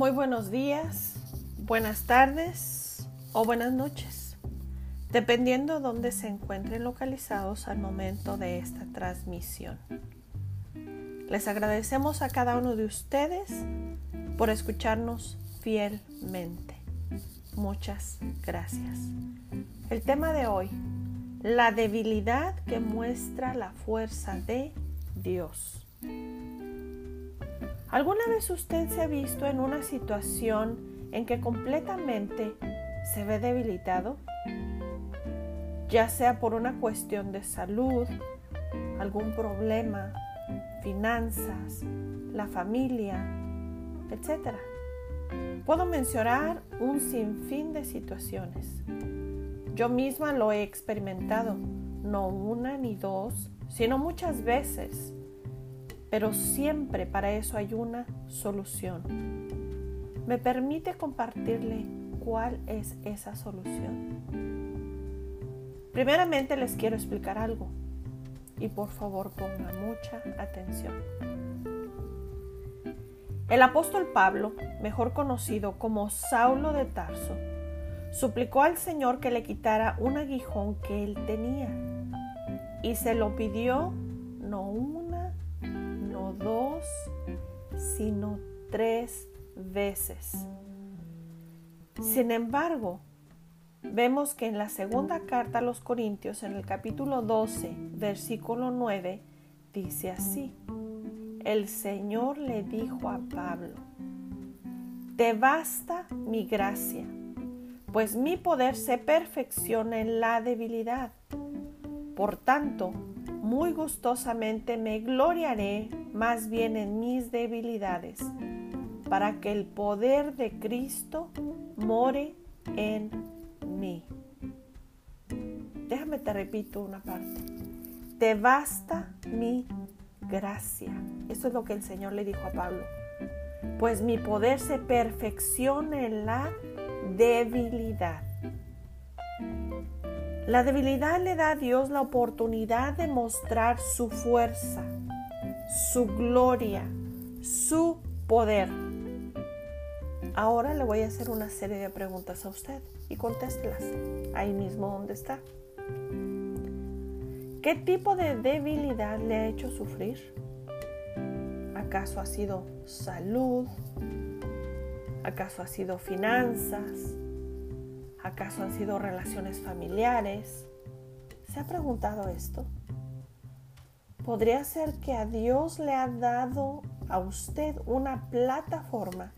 Muy buenos días, buenas tardes o buenas noches, dependiendo de dónde se encuentren localizados al momento de esta transmisión. Les agradecemos a cada uno de ustedes por escucharnos fielmente. Muchas gracias. El tema de hoy, la debilidad que muestra la fuerza de Dios. ¿Alguna vez usted se ha visto en una situación en que completamente se ve debilitado? Ya sea por una cuestión de salud, algún problema, finanzas, la familia, etc. Puedo mencionar un sinfín de situaciones. Yo misma lo he experimentado, no una ni dos, sino muchas veces pero siempre para eso hay una solución. ¿Me permite compartirle cuál es esa solución? Primeramente les quiero explicar algo y por favor ponga mucha atención. El apóstol Pablo, mejor conocido como Saulo de Tarso, suplicó al Señor que le quitara un aguijón que él tenía y se lo pidió no una sino tres veces. Sin embargo, vemos que en la segunda carta a los Corintios, en el capítulo 12, versículo 9, dice así, el Señor le dijo a Pablo, te basta mi gracia, pues mi poder se perfecciona en la debilidad. Por tanto, muy gustosamente me gloriaré más bien en mis debilidades, para que el poder de Cristo more en mí. Déjame te repito una parte. Te basta mi gracia. Eso es lo que el Señor le dijo a Pablo. Pues mi poder se perfecciona en la debilidad. La debilidad le da a Dios la oportunidad de mostrar su fuerza, su gloria, su poder. Ahora le voy a hacer una serie de preguntas a usted y contéstelas ahí mismo donde está. ¿Qué tipo de debilidad le ha hecho sufrir? ¿Acaso ha sido salud? ¿Acaso ha sido finanzas? ¿Acaso han sido relaciones familiares? ¿Se ha preguntado esto? Podría ser que a Dios le ha dado a usted una plataforma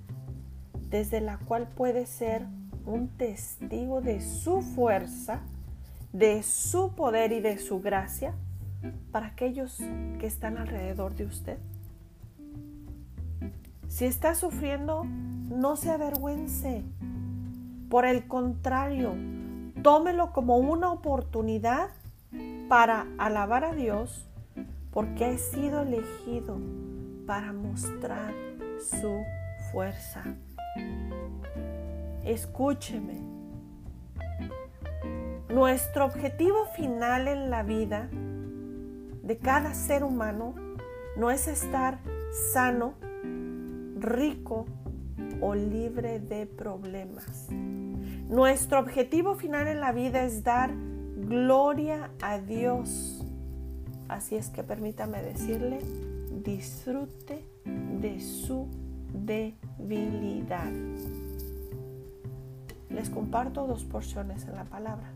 desde la cual puede ser un testigo de su fuerza, de su poder y de su gracia para aquellos que están alrededor de usted. Si está sufriendo, no se avergüence. Por el contrario, tómelo como una oportunidad para alabar a Dios porque ha sido elegido para mostrar su fuerza. Escúcheme. Nuestro objetivo final en la vida de cada ser humano no es estar sano, rico o libre de problemas. Nuestro objetivo final en la vida es dar gloria a Dios. Así es que permítame decirle, disfrute de su debilidad. Les comparto dos porciones en la palabra.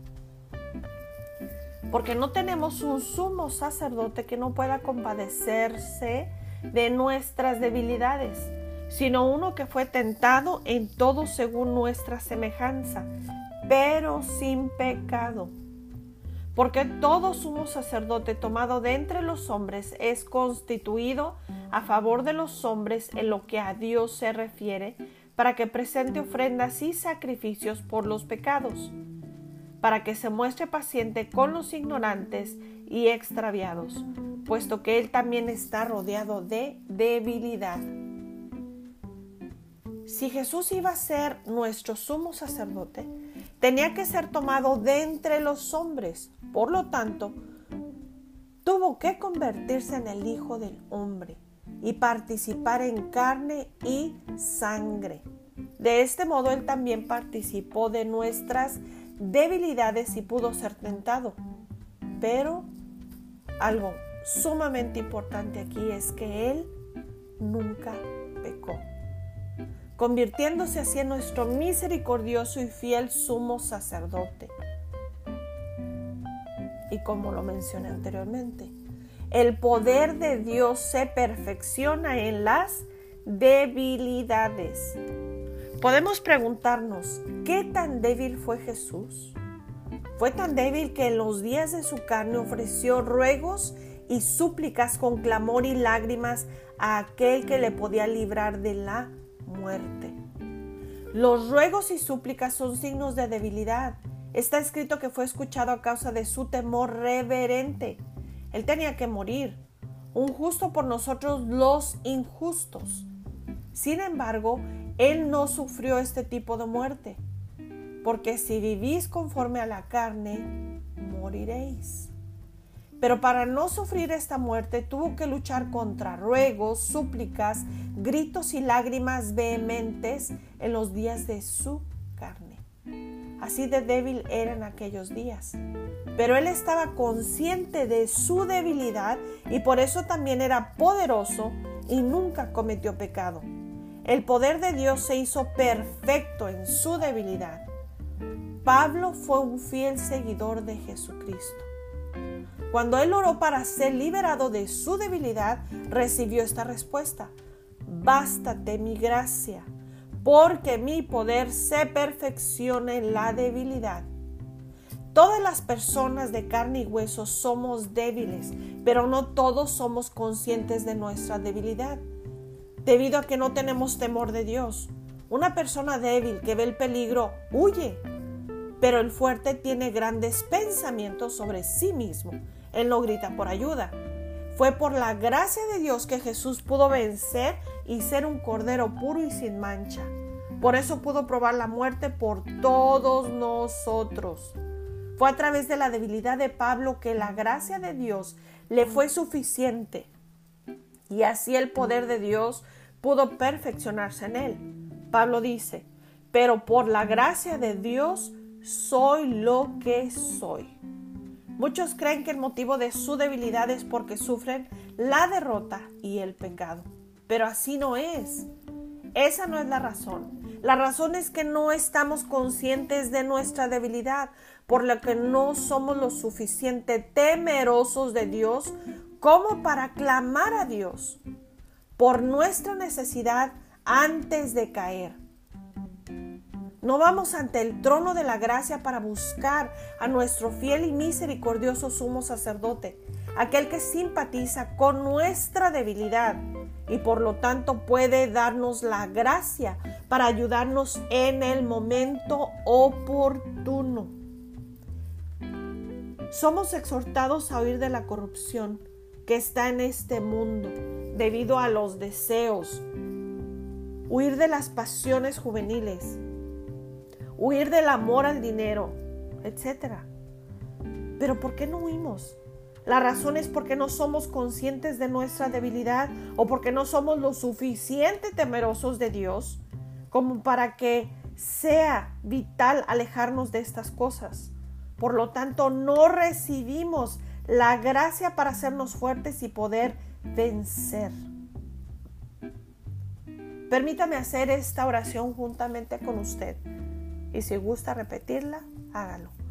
Porque no tenemos un sumo sacerdote que no pueda compadecerse de nuestras debilidades sino uno que fue tentado en todo según nuestra semejanza, pero sin pecado. Porque todo sumo sacerdote tomado de entre los hombres es constituido a favor de los hombres en lo que a Dios se refiere, para que presente ofrendas y sacrificios por los pecados, para que se muestre paciente con los ignorantes y extraviados, puesto que Él también está rodeado de debilidad si Jesús iba a ser nuestro sumo sacerdote, tenía que ser tomado de entre los hombres. Por lo tanto, tuvo que convertirse en el Hijo del Hombre y participar en carne y sangre. De este modo Él también participó de nuestras debilidades y pudo ser tentado. Pero algo sumamente importante aquí es que Él nunca pecó, convirtiéndose así en nuestro misericordioso y fiel sumo sacerdote. Y como lo mencioné anteriormente, el poder de Dios se perfecciona en las debilidades. Podemos preguntarnos, ¿qué tan débil fue Jesús? Fue tan débil que en los días de su carne ofreció ruegos y súplicas con clamor y lágrimas a aquel que le podía librar de la muerte. Los ruegos y súplicas son signos de debilidad. Está escrito que fue escuchado a causa de su temor reverente. Él tenía que morir, un justo por nosotros los injustos. Sin embargo, Él no sufrió este tipo de muerte, porque si vivís conforme a la carne, moriréis. Pero para no sufrir esta muerte tuvo que luchar contra ruegos, súplicas, gritos y lágrimas vehementes en los días de su. Así de débil era en aquellos días. Pero él estaba consciente de su debilidad y por eso también era poderoso y nunca cometió pecado. El poder de Dios se hizo perfecto en su debilidad. Pablo fue un fiel seguidor de Jesucristo. Cuando él oró para ser liberado de su debilidad, recibió esta respuesta. Bástate mi gracia, porque mi poder se perfecciona en la debilidad. Todas las personas de carne y hueso somos débiles, pero no todos somos conscientes de nuestra debilidad, debido a que no tenemos temor de Dios. Una persona débil que ve el peligro huye, pero el fuerte tiene grandes pensamientos sobre sí mismo él no grita por ayuda. Fue por la gracia de Dios que Jesús pudo vencer y ser un cordero puro y sin mancha. Por eso pudo probar la muerte por todos nosotros. Fue a través de la debilidad de Pablo que la gracia de Dios le fue suficiente. Y así el poder de Dios pudo perfeccionarse en él. Pablo dice, pero por la gracia de Dios soy lo que soy. Muchos creen que el motivo de su debilidad es porque sufren la derrota y el pecado. Pero así no es. Esa no es la razón. La razón es que no estamos conscientes de nuestra debilidad, por lo que no somos lo suficiente temerosos de Dios como para clamar a Dios por nuestra necesidad antes de caer. No vamos ante el trono de la gracia para buscar a nuestro fiel y misericordioso sumo sacerdote, aquel que simpatiza con nuestra debilidad y por lo tanto puede darnos la gracia para ayudarnos en el momento oportuno. Somos exhortados a huir de la corrupción que está en este mundo debido a los deseos, huir de las pasiones juveniles, huir del amor al dinero, etc. Pero ¿por qué no huimos? La razón es porque no somos conscientes de nuestra debilidad o porque no somos lo suficiente temerosos de Dios como para que sea vital alejarnos de estas cosas. Por lo tanto, no recibimos la gracia para hacernos fuertes y poder vencer. Permítame hacer esta oración juntamente con usted y si gusta repetirla, hágalo.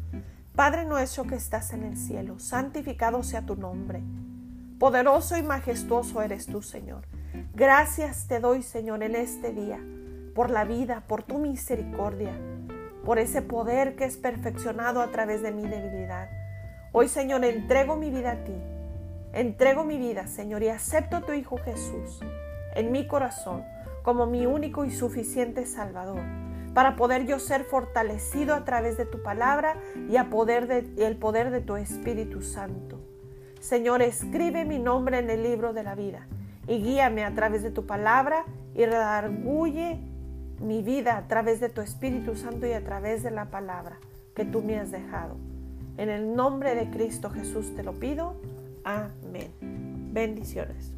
Padre nuestro que estás en el cielo, santificado sea tu nombre. Poderoso y majestuoso eres tú, Señor. Gracias te doy, Señor, en este día, por la vida, por tu misericordia, por ese poder que es perfeccionado a través de mi debilidad. Hoy, Señor, entrego mi vida a ti. Entrego mi vida, Señor, y acepto a tu Hijo Jesús en mi corazón como mi único y suficiente Salvador para poder yo ser fortalecido a través de tu palabra y poder de, el poder de tu Espíritu Santo. Señor, escribe mi nombre en el libro de la vida y guíame a través de tu palabra y redarguye mi vida a través de tu Espíritu Santo y a través de la palabra que tú me has dejado. En el nombre de Cristo Jesús te lo pido. Amén. Bendiciones.